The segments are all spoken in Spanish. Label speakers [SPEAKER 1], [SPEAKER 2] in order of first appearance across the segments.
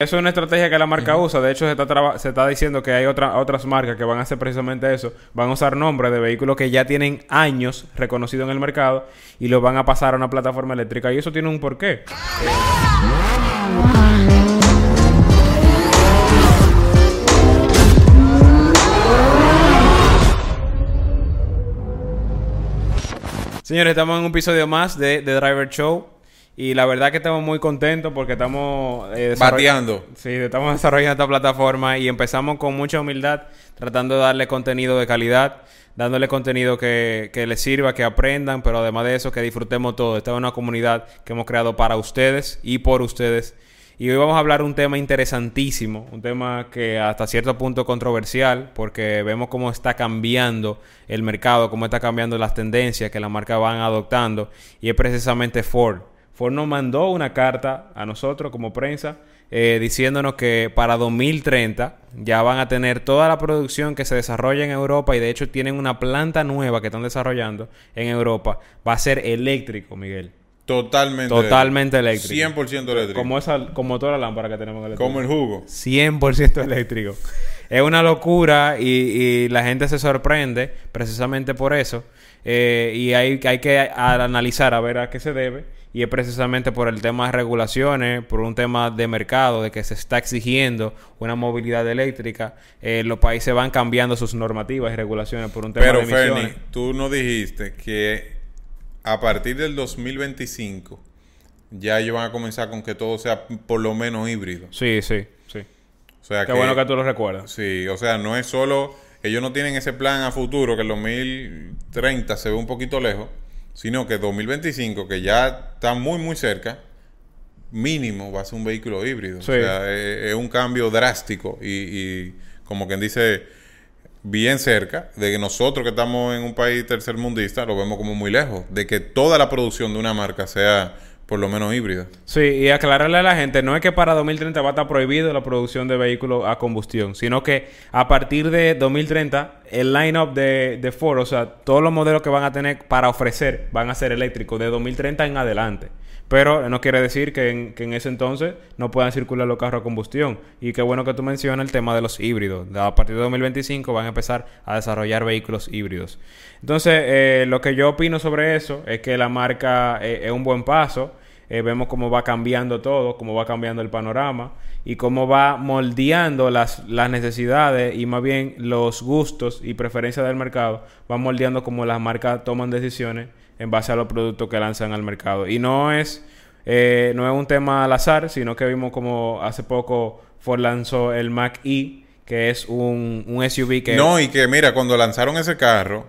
[SPEAKER 1] Eso es una estrategia que la marca usa. De hecho, se está, se está diciendo que hay otra, otras marcas que van a hacer precisamente eso. Van a usar nombres de vehículos que ya tienen años reconocidos en el mercado y los van a pasar a una plataforma eléctrica. Y eso tiene un porqué. Señores, estamos en un episodio más de The Driver Show. Y la verdad que estamos muy contentos porque estamos...
[SPEAKER 2] Eh, Bateando.
[SPEAKER 1] Sí, estamos desarrollando esta plataforma y empezamos con mucha humildad, tratando de darle contenido de calidad, dándole contenido que, que les sirva, que aprendan, pero además de eso, que disfrutemos todo. Esta es una comunidad que hemos creado para ustedes y por ustedes. Y hoy vamos a hablar un tema interesantísimo, un tema que hasta cierto punto controversial, porque vemos cómo está cambiando el mercado, cómo está cambiando las tendencias que las marcas van adoptando, y es precisamente Ford. Ford nos mandó una carta a nosotros como prensa eh, diciéndonos que para 2030 ya van a tener toda la producción que se desarrolla en Europa y de hecho tienen una planta nueva que están desarrollando en Europa. Va a ser eléctrico, Miguel.
[SPEAKER 2] Totalmente.
[SPEAKER 1] Totalmente eléctrico.
[SPEAKER 2] 100% eléctrico.
[SPEAKER 1] Como, esa, como toda la lámpara que tenemos
[SPEAKER 2] eléctrico. Como el jugo.
[SPEAKER 1] 100% eléctrico. es una locura y, la gente se sorprende precisamente por eso. Eh, y hay, hay que analizar a ver a qué se debe y es precisamente por el tema de regulaciones, por un tema de mercado, de que se está exigiendo una movilidad eléctrica. Eh, los países van cambiando sus normativas y regulaciones por un tema
[SPEAKER 2] de
[SPEAKER 1] emisiones.
[SPEAKER 2] Fernie, tú no dijiste que a partir del 2025 ya ellos van a comenzar con que todo sea por lo menos híbrido.
[SPEAKER 1] Sí, sí, sí. O sea Qué bueno que tú lo recuerdas.
[SPEAKER 2] Sí, o sea, no es solo... Ellos no tienen ese plan a futuro que el 2030 se ve un poquito lejos sino que 2025, que ya está muy, muy cerca, mínimo va a ser un vehículo híbrido. O sea, es, un cambio drástico y, como quien dice, bien cerca de que nosotros que estamos en un país tercermundista lo vemos como muy lejos, de que toda la producción de una marca sea por lo menos híbrida.
[SPEAKER 1] Sí, y aclararle a la gente, no es que para 2030 va a estar prohibido la producción de vehículos a combustión, sino que a partir de 2030 el line-up de, de, Ford, o sea, todos los modelos que van a tener para ofrecer van a ser eléctricos de 2030 en adelante. Pero no quiere decir que en, que en, ese entonces no puedan circular los carros a combustión. Y qué bueno que tú mencionas el tema de los híbridos. A partir de 2025 van a empezar a desarrollar vehículos híbridos. Entonces, eh, lo que yo opino sobre eso es que la marca eh, es un buen paso. Eh, vemos cómo va cambiando todo, cómo va cambiando el panorama y cómo va moldeando las, las necesidades y más bien los gustos y preferencias del mercado, va moldeando cómo las marcas toman decisiones en base a los productos que lanzan al mercado. Y no es, eh, no es un tema al azar, sino que vimos como hace poco Ford lanzó el Mac E, que es un, un SUV que...
[SPEAKER 2] No, y que mira, cuando lanzaron ese carro,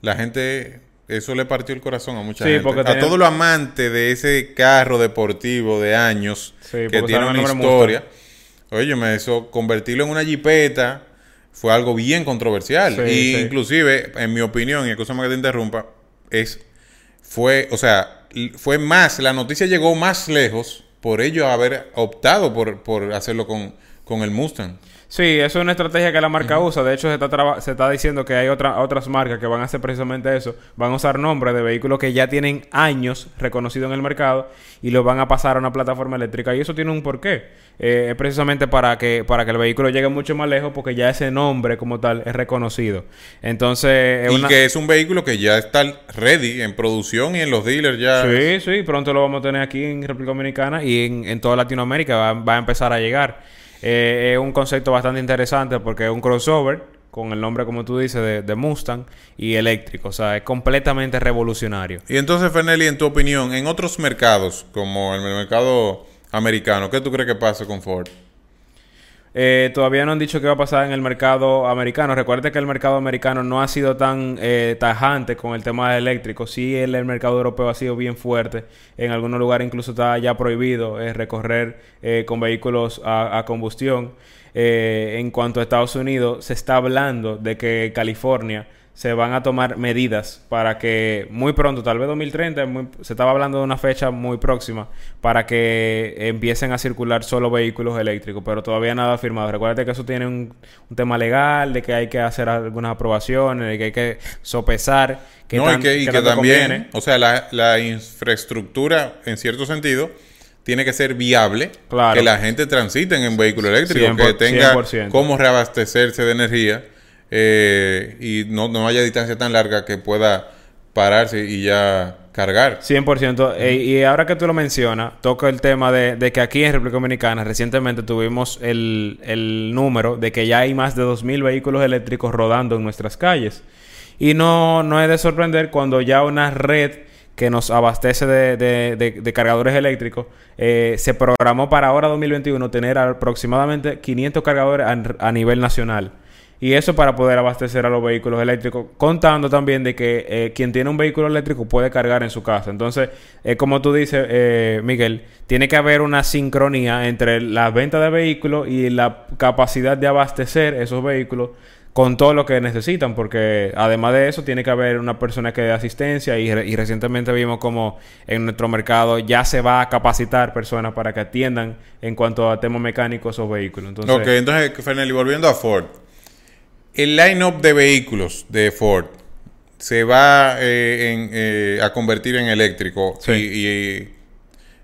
[SPEAKER 2] la gente eso le partió el corazón a mucha gente. A todos los amantes de ese carro deportivo de años que tiene una historia. Oye, me eso convertirlo en una jipeta fue algo bien controversial. y inclusive, en mi opinión, y escúchame que te interrumpa, es fue, o sea, fue más, la noticia llegó más lejos por ello haber optado por, por hacerlo con, con el Mustang.
[SPEAKER 1] Sí, eso es una estrategia que la marca usa. De hecho, se está, se está diciendo que hay otra, otras marcas que van a hacer precisamente eso. Van a usar nombres de vehículos que ya tienen años reconocidos en el mercado y los van a pasar a una plataforma eléctrica. Y eso tiene un porqué. Eh, es precisamente para que, para que el vehículo llegue mucho más lejos porque ya ese nombre como tal es reconocido. Entonces...
[SPEAKER 2] y que es un vehículo que ya está ready en producción y en los dealers ya...
[SPEAKER 1] Sí, sí. Pronto lo vamos a tener aquí en República Dominicana y en, en toda Latinoamérica va, va a empezar a llegar. Eh, es un concepto bastante interesante porque es un crossover con el nombre, como tú dices, de, Mustang y eléctrico. O sea, es completamente revolucionario.
[SPEAKER 2] Y entonces, Fernelli, en tu opinión, en otros mercados, como el mercado americano, ¿qué tú crees que pasa con Ford?
[SPEAKER 1] Eh, todavía no han dicho qué va a pasar en el mercado americano. Recuerde que el mercado americano no ha sido tan eh, tajante con el tema eléctrico. Sí, el, mercado europeo ha sido bien fuerte. En algunos lugares incluso está ya prohibido eh, recorrer con vehículos a combustión. en cuanto a Estados Unidos, se está hablando de que California se van a tomar medidas para que muy pronto, tal vez 2030, se estaba hablando de una fecha muy próxima, para que empiecen a circular solo vehículos eléctricos, pero todavía nada firmado. Recuerda que eso tiene un, tema legal, de que hay que hacer algunas aprobaciones, de que hay que sopesar.
[SPEAKER 2] Que no, y que, también, o sea, la, infraestructura, en cierto sentido, tiene que ser viable que la gente transite en vehículo eléctrico, que tenga cómo reabastecerse de energía eh, y no, no haya distancia tan larga que pueda pararse y ya cargar.
[SPEAKER 1] 100%. Eh, y ahora que tú lo mencionas, toca el tema de, que aquí en República Dominicana recientemente tuvimos el, el número de que ya hay más de 2.000 vehículos eléctricos rodando en nuestras calles. Y no, no es de sorprender cuando ya una red que nos abastece de, cargadores eléctricos, eh, se programó para ahora 2021 tener aproximadamente 500 cargadores a, nivel nacional. Y eso para poder abastecer a los vehículos eléctricos, contando también de que eh, quien tiene un vehículo eléctrico puede cargar en su casa. Entonces, eh, como tú dices, Miguel, tiene que haber una sincronía entre la venta de vehículos y la capacidad de abastecer esos vehículos con todo lo que necesitan, porque además de eso tiene que haber una persona que dé asistencia y, recientemente vimos como en nuestro mercado ya se va a capacitar personas para que atiendan en cuanto a temas mecánicos o vehículos.
[SPEAKER 2] Entonces, ok, entonces, Fernelli, volviendo a Ford, el line-up de vehículos de Ford se va eh, eh, a convertir en eléctrico y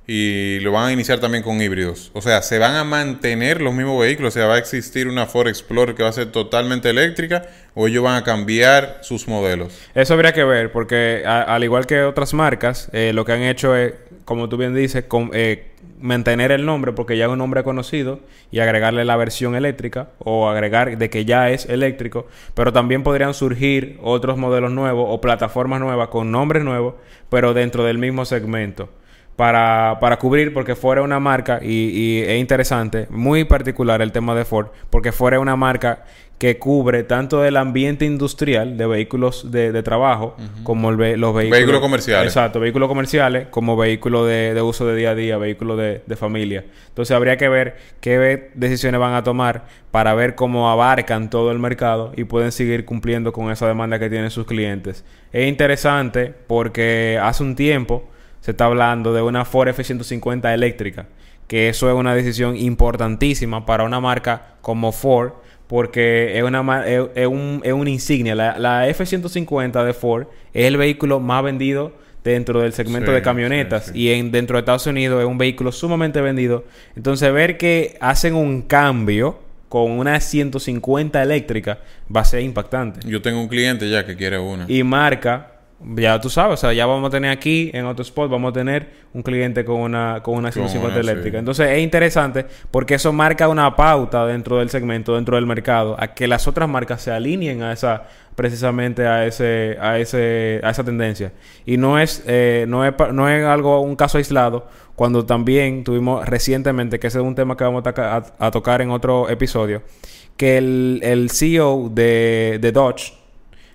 [SPEAKER 2] y lo van a iniciar también con híbridos. O sea, se van a mantener los mismos vehículos, o sea, va a existir una Ford Explorer que va a ser totalmente eléctrica o ellos van a cambiar sus modelos.
[SPEAKER 1] Eso habría que ver, porque al igual que otras marcas, eh, lo que han hecho es, como tú bien dices, eh, mantener el nombre porque ya es un nombre conocido y agregarle la versión eléctrica o agregar de que ya es eléctrico, pero también podrían surgir otros modelos nuevos o plataformas nuevas con nombres nuevos, pero dentro del mismo segmento para, para cubrir porque fuera una marca y, es interesante, muy particular el tema de Ford, porque fuera una marca que cubre tanto del ambiente industrial de vehículos de, trabajo como los vehículos...
[SPEAKER 2] Vehículos comerciales.
[SPEAKER 1] Exacto, vehículos comerciales como vehículos de, uso de día a día, vehículos de, de, familia. Entonces habría que ver qué decisiones van a tomar para ver cómo abarcan todo el mercado y pueden seguir cumpliendo con esa demanda que tienen sus clientes. Es interesante porque hace un tiempo se está hablando de una Ford F-150 eléctrica, que eso es una decisión importantísima para una marca como Ford, porque es una, es, un, es una insignia. La, F-150 de Ford es el vehículo más vendido dentro del segmento de camionetas y en dentro de Estados Unidos es un vehículo sumamente vendido. Entonces ver que hacen un cambio con una 150 eléctrica va a ser impactante.
[SPEAKER 2] Yo tengo un cliente ya que quiere una.
[SPEAKER 1] Y marca ya tú sabes, o sea, ya vamos a tener aquí en Autospot, vamos a tener un cliente con una, con una 150 eléctrica. Entonces es interesante porque eso marca una pauta dentro del segmento, dentro del mercado, a que las otras marcas se alineen a esa, precisamente a ese, a ese, a esa tendencia. Y no es, eh, no es, no es algo, un caso aislado, cuando también tuvimos recientemente, que ese es un tema que vamos a, tocar en otro episodio, que el, el CEO de, de Dodge,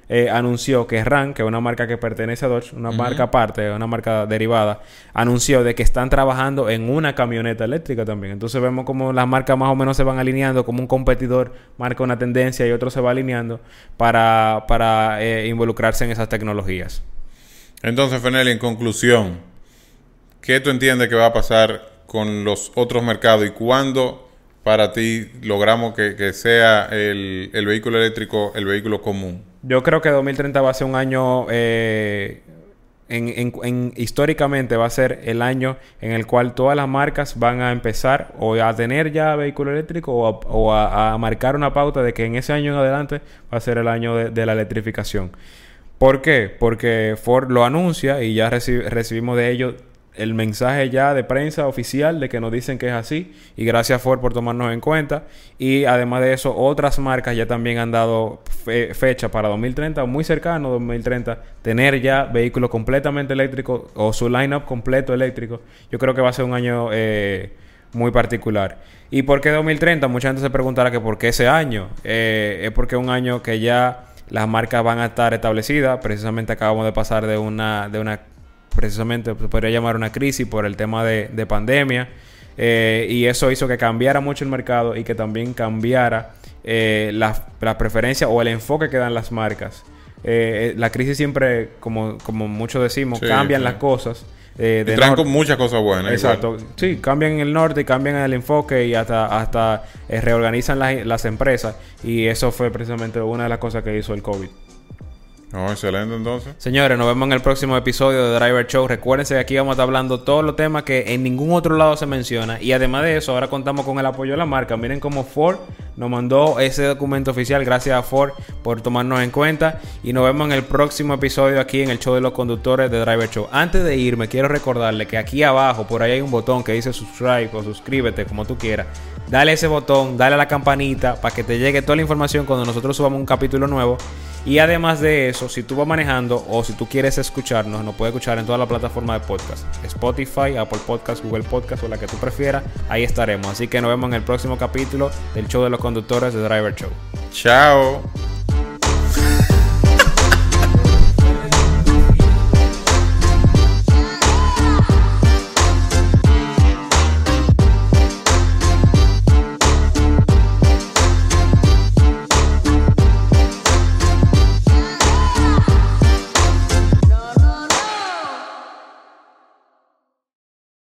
[SPEAKER 1] eh, anunció que RAN, que es una marca que pertenece a Dodge, una marca aparte, una marca derivada, anunció de que están trabajando en una camioneta eléctrica también. Entonces vemos como las marcas más o menos se van alineando, como un competidor marca una tendencia y otro se va alineando para, para eh, involucrarse en esas tecnologías.
[SPEAKER 2] Entonces, Fenel, en conclusión, ¿qué tú entiendes que va a pasar con los otros mercados y cuándo para ti logramos que, sea el, el vehículo eléctrico el vehículo común?
[SPEAKER 1] Yo creo que 2030 va a ser un año, eh, en, históricamente va a ser el año en el cual todas las marcas van a empezar o a tener ya vehículo eléctrico o, a, marcar una pauta de que en ese año en adelante va a ser el año de, la electrificación. ¿Por qué? Porque Ford lo anuncia y ya recibimos de ellos el mensaje ya de prensa oficial de que nos dicen que es así y gracias Ford por tomarnos en cuenta. Y además de eso otras marcas ya también han dado fecha para 2030 muy cercano 2030 tener ya vehículos completamente eléctricos o su lineup completo eléctrico. Yo creo que va a ser un año eh, muy particular. Y por qué 2030 mucha gente se preguntará que por qué ese año. Eh, es porque es un año que ya las marcas van a estar establecidas. Precisamente acabamos de pasar de una de una precisamente se podría llamar una crisis por el tema de, pandemia. Eh, y eso hizo que cambiara mucho el mercado y que también cambiara eh, la, preferencia o el enfoque que dan las marcas. Eh, la crisis siempre, como, como muchos decimos, cambian las cosas.
[SPEAKER 2] Eh, traen con muchas cosas buenas.
[SPEAKER 1] Exacto. Sí, cambian el norte, cambian el enfoque y hasta, hasta reorganizan las, las empresas. Y eso fue precisamente una de las cosas que hizo el COVID.
[SPEAKER 2] No, excelente entonces.
[SPEAKER 1] Señores, nos vemos en el próximo episodio de Driver Show. Recuérdense que aquí vamos a estar hablando todos los temas que en ningún otro lado se menciona. Y además de eso, ahora contamos con el apoyo de la marca. Miren cómo Ford nos mandó ese documento oficial. Gracias a Ford por tomarnos en cuenta. Y nos vemos en el próximo episodio aquí en el show de los conductores de Driver Show. Antes de irme, quiero recordarle que aquí abajo, por ahí hay un botón que dice subscribe o suscríbete, como tú quieras. Dale ese botón, dale a la campanita para que te llegue toda la información cuando nosotros subamos un capítulo nuevo. Y además de eso, si tú vas manejando o si tú quieres escucharnos, nos puedes escuchar en toda la plataforma de podcast. Spotify, Apple Podcast, Google Podcast o la que tú prefieras. Ahí estaremos. Así que nos vemos en el próximo capítulo del show de los conductores de Driver Show.
[SPEAKER 2] Chao.